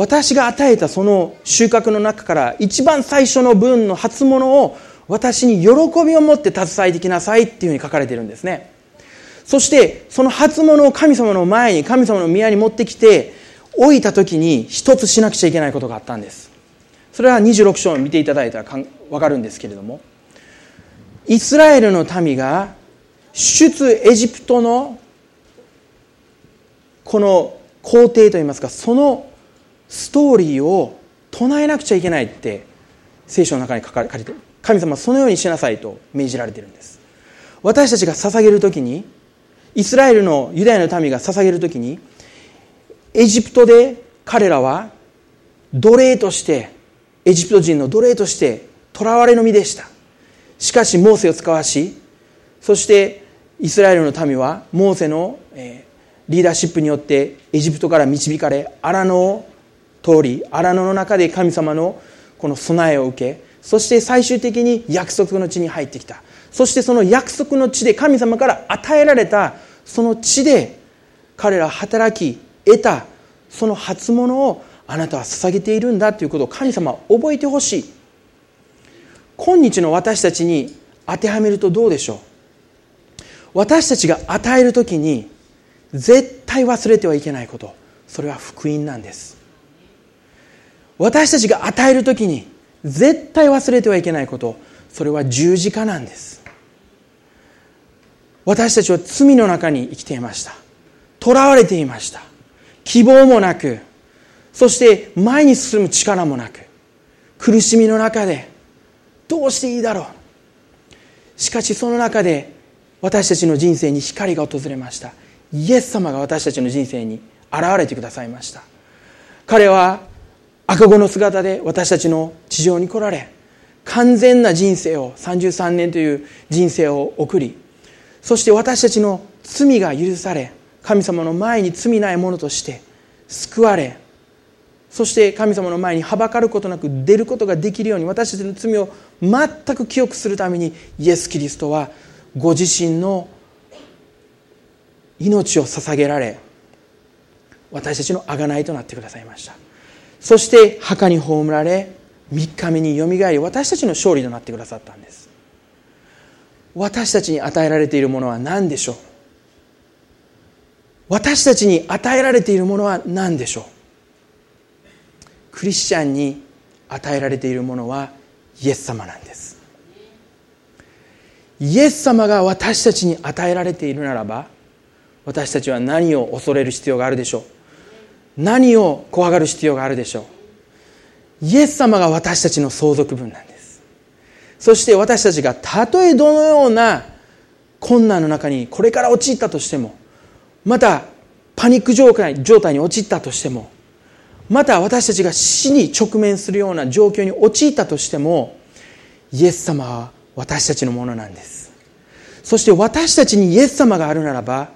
私が与えたその収穫の中から一番最初の分の初物を私に喜びを持って携えてきなさいっていうふうに書かれているんですね。そしてその初物を神様の前に神様の宮に持ってきて置いた時に一つしなくちゃいけないことがあったんです。それは26章を見ていただいたら分かるんですけれどもイスラエルの民が出エジプトのこの皇帝といいますかそのストーリーを唱えなくちゃいけないって聖書の中に書かれて神様はそのようにしなさいと命じられているんです。私たちが捧げる時にイスラエルのユダヤの民が捧げる時にエジプトで彼らは奴隷としてエジプト人の奴隷として囚われの身でした。しかしモーセを使わしそしてイスラエルの民はモーセのリーダーシップによってエジプトから導かれ荒野を通り荒野の中で神様のこの備えを受けそして最終的に約束の地に入ってきた。そしてその約束の地で神様から与えられたその地で彼ら働き得たその初物をあなたは捧げているんだということを神様は覚えてほしい。今日の私たちに当てはめるとどうでしょう？私たちが与える時に絶対忘れてはいけないこと。それは福音なんです。私たちが与える時に絶対忘れてはいけないこと。それは十字架なんです。私たちは罪の中に生きていました。囚われていました。希望もなく。そして前に進む力もなく。苦しみの中でどうしていいだろう。しかしその中で私たちの人生に光が訪れました。イエス様が私たちの人生に現れてくださいました。彼は赤子の姿で私たちの地上に来られ完全な人生を33年という人生を送りそして私たちの罪が許され神様の前に罪ないものとして救われそして神様の前にはばかることなく出ることができるように私たちの罪を全く記憶するためにイエス・キリストはご自身の命を捧げられ私たちの贖いとなってくださいました。そして墓に葬られ3日目によみがえり私たちの勝利となってくださったんです。私たちに与えられているものは何でしょう？私たちに与えられているものは何でしょう？クリスチャンに与えられているものはイエス様なんです。イエス様が私たちに与えられているならば私たちは何を恐れる必要があるでしょう？何を怖がる必要があるでしょう？イエス様が私たちの相続分なんです。そして私たちがたとえどのような困難の中にこれから陥ったとしてもまたパニック状態状態に陥ったとしてもまた私たちが死に直面するような状況に陥ったとしてもイエス様は私たちのものなんです。そして私たちにイエス様があるならば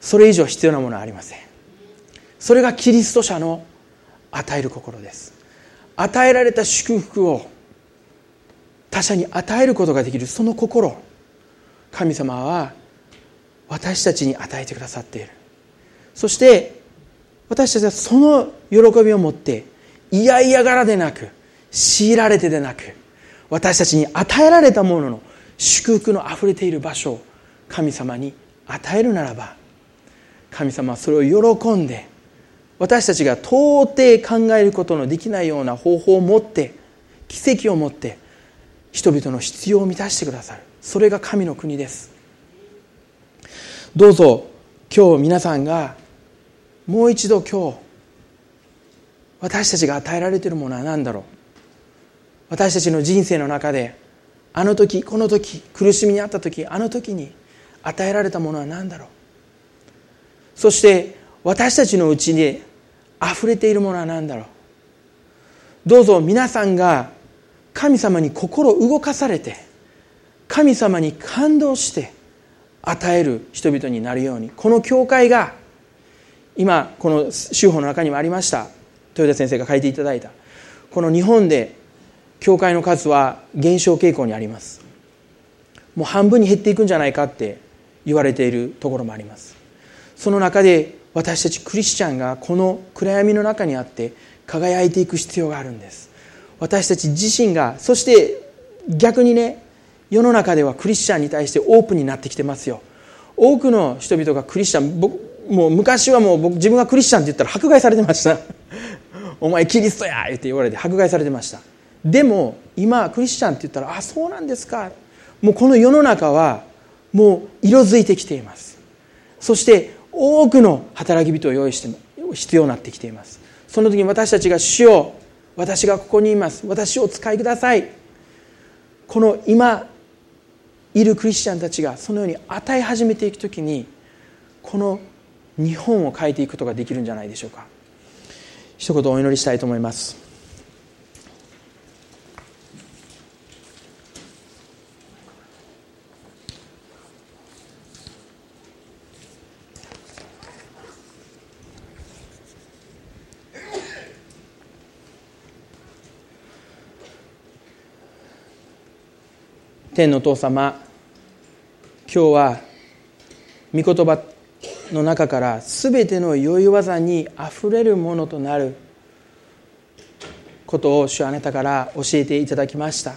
それ以上必要なものはありません。それがキリスト者の与える心です。与えられた祝福を他者に与えることができるその心神様は私たちに与えてくださっている。そして私たちはその喜びを持って嫌々がらでなく強いられてでなく私たちに与えられたものの祝福のあふれている場所を神様に与えるならば神様はそれを喜んで私たちが到底考えることのできないような方法を持って奇跡を持って人々の必要を満たしてくださる。それが神の国です。どうぞ今日皆さんがもう一度今日私たちが与えられているものは何だろう。私たちの人生の中であの時この時苦しみにあった時あの時に与えられたものは何だろう。そして私たちのうちに溢れているものは何だろう？どうぞ皆さんが神様に心動かされて神様に感動して与える人々になるようにこの教会が今この州法の中にもありました。豊田先生が書いていただいた。この日本で教会の数は減少傾向にあります。もう半分に減っていくんじゃないかって言われているところもあります。その中で私たちクリスチャンがこの暗闇の中にあって輝いていく必要があるんです。私たち自身がそして逆にね世の中ではクリスチャンに対してオープンになってきてますよ。多くの人々がクリスチャン僕もう昔はもう僕自分がクリスチャンって言ったら迫害されてました。[LAUGHS] お前キリストやって言われて迫害されてました。でも今クリスチャンって言ったらあそうなんですか。もうこの世の中はもう色づいてきています。そして多くの働き人を用意して必要になってきています。その時に私たちが主を私がここにいます。私をお使いください。この今いるクリスチャンたちがそのように与え始めていく時にこの日本を変えていくことができるんじゃないでしょうか。一言お祈りしたいと思います。天のお父様今日は御言葉の中から全ての良い技にあふれるものとなることを主あなたから教えていただきました。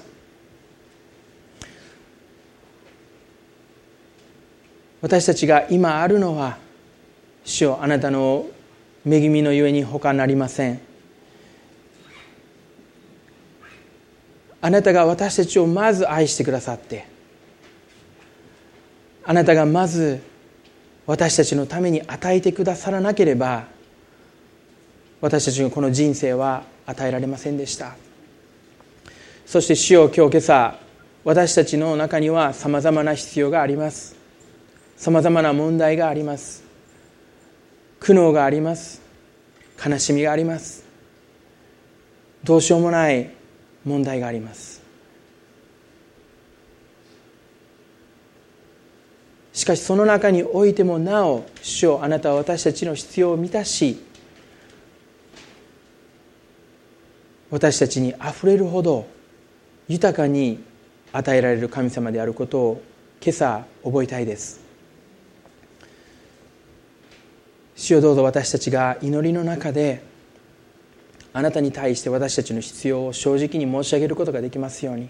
私たちが今あるのは主よあなたの恵みのゆえに他なりません。あなたが私たちをまず愛してくださってあなたがまず私たちのために与えてくださらなければ私たちのこの人生は与えられませんでした。そして主よ今日今朝私たちの中にはさまざまな必要があります。さまざまな問題があります。苦悩があります。悲しみがあります。どうしようもない問題があります。しかしその中においてもなお主よあなたは私たちの必要を満たし私たちにあふれるほど豊かに与えられる神様であることを今朝覚えたいです。主よどうぞ私たちが祈りの中であなたに対して私たちの必要を正直に申し上げることができますように。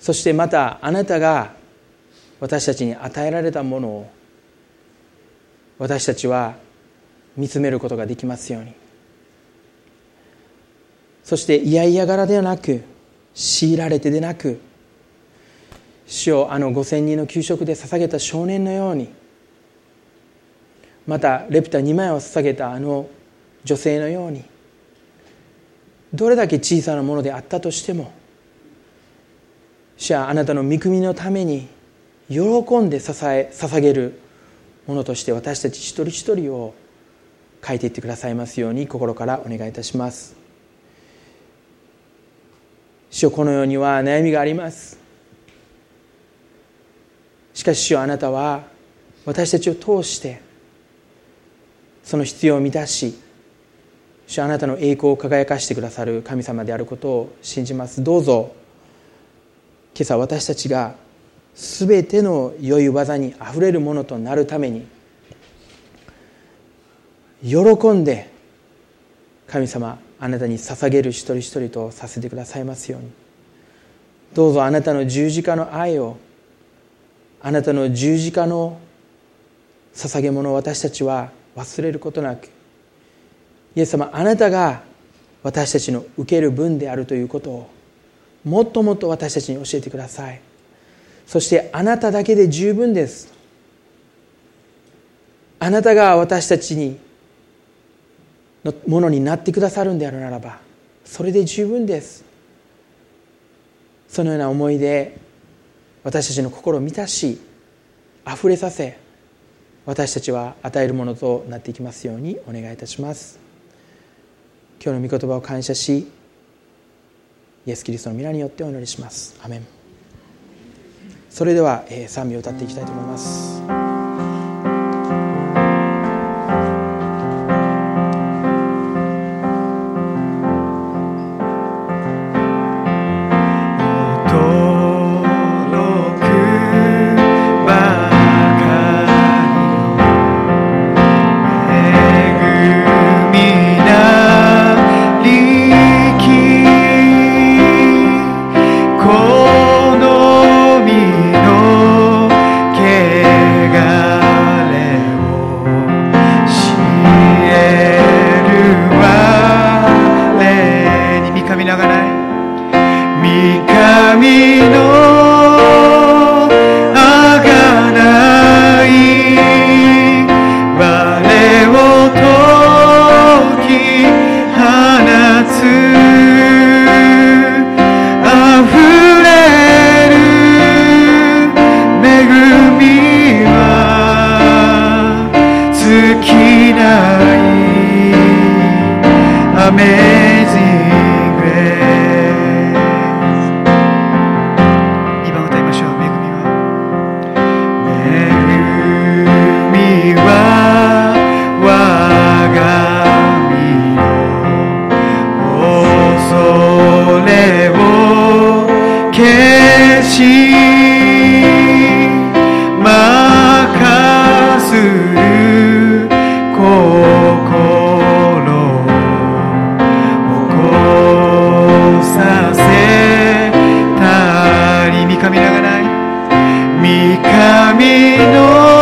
そしてまたあなたが私たちに与えられたものを私たちは見つめることができますように。そして嫌々柄ではなく強いられてでなく主をあの5,000人の給食で捧げた少年のようにまたレプタ2枚を捧げたあの女性のようにどれだけ小さなものであったとしても主はあなたの御国のために喜んで支え捧げるものとして私たち一人一人を書いていってくださいますように心からお願いいたします。主よこの世には悩みがあります。しかし主よあなたは私たちを通してその必要を満たし主あなたの栄光を輝かしてくださる神様であることを信じます。どうぞ今朝私たちが全ての良い技にあふれるものとなるために喜んで神様あなたに捧げる一人一人とさせてくださいますように。どうぞあなたの十字架の愛をあなたの十字架の捧げ物を私たちは忘れることなくイエス様あなたが私たちの受ける分であるということをもっともっと私たちに教えてください。そしてあなただけで十分です。あなたが私たちにのものになってくださるんであるならばそれで十分です。そのような思いで私たちの心を満たし溢れさせ私たちは与えるものとなっていきますようにお願いいたします。今日の御言葉を感謝しイエス・キリストの皆によってお祈りします。アメン。それでは、えー、賛美を歌っていきたいと思います。神の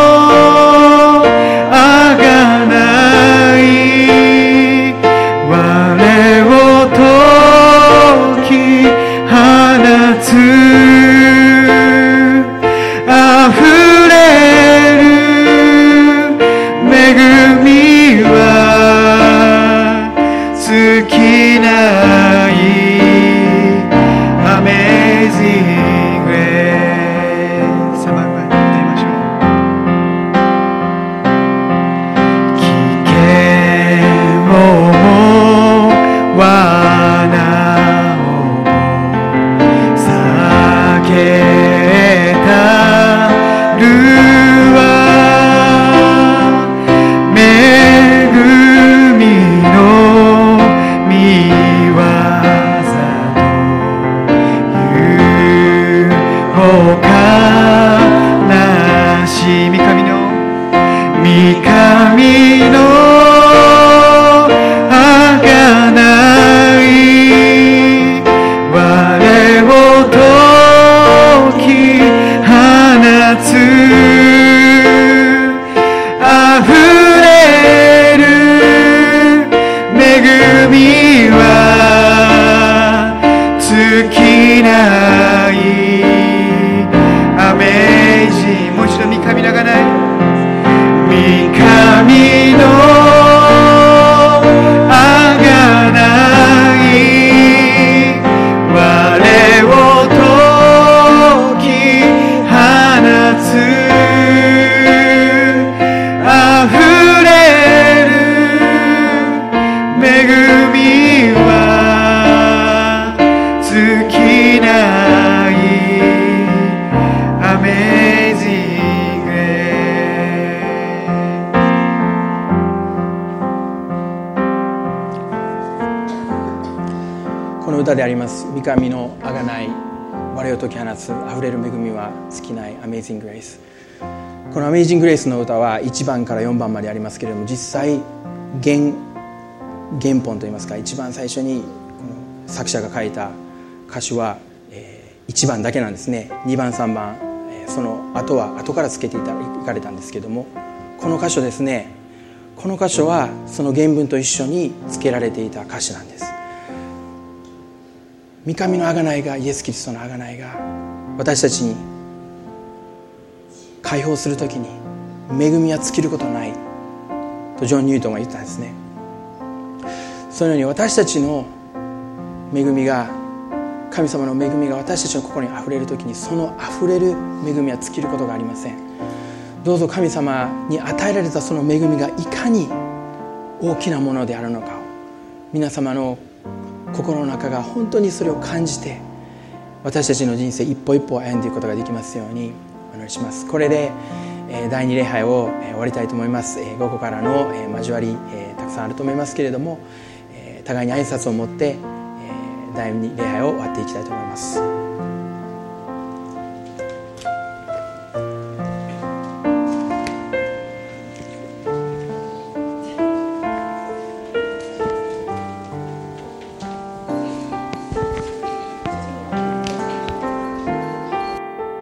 ります。三上のあがない我を解き放つ溢れる恵みは尽きない Amazing Grace この Amazing Grace の歌は1番から4番までありますけれども実際原原本といいますか一番最初に作者が書いた歌詞は、1番だけなんですね。2番3番、その後は後からつけていかれたんですけどもこの箇所ですね。この箇所はその原文と一緒につけられていた歌詞なんです。三上の贖いがイエス・キリストの贖いが私たちに解放するときに恵みは尽きることないとジョン・ニュートンが言ったんですね。そのように私たちの恵みが神様の恵みが私たちの心にあふれるときにそのあふれる恵みは尽きることがありません。どうぞ神様に与えられたその恵みがいかに大きなものであるのかを皆様の心の中が本当にそれを感じて私たちの人生一歩一歩歩んでいくことができますようにお祈りします。これでえ第二礼拝をえ終わりたいと思います。え午後からのえ交わりえたくさんあると思いますけれどもえ互いに挨拶を持ってえ第二礼拝を終わっていきたいと思います。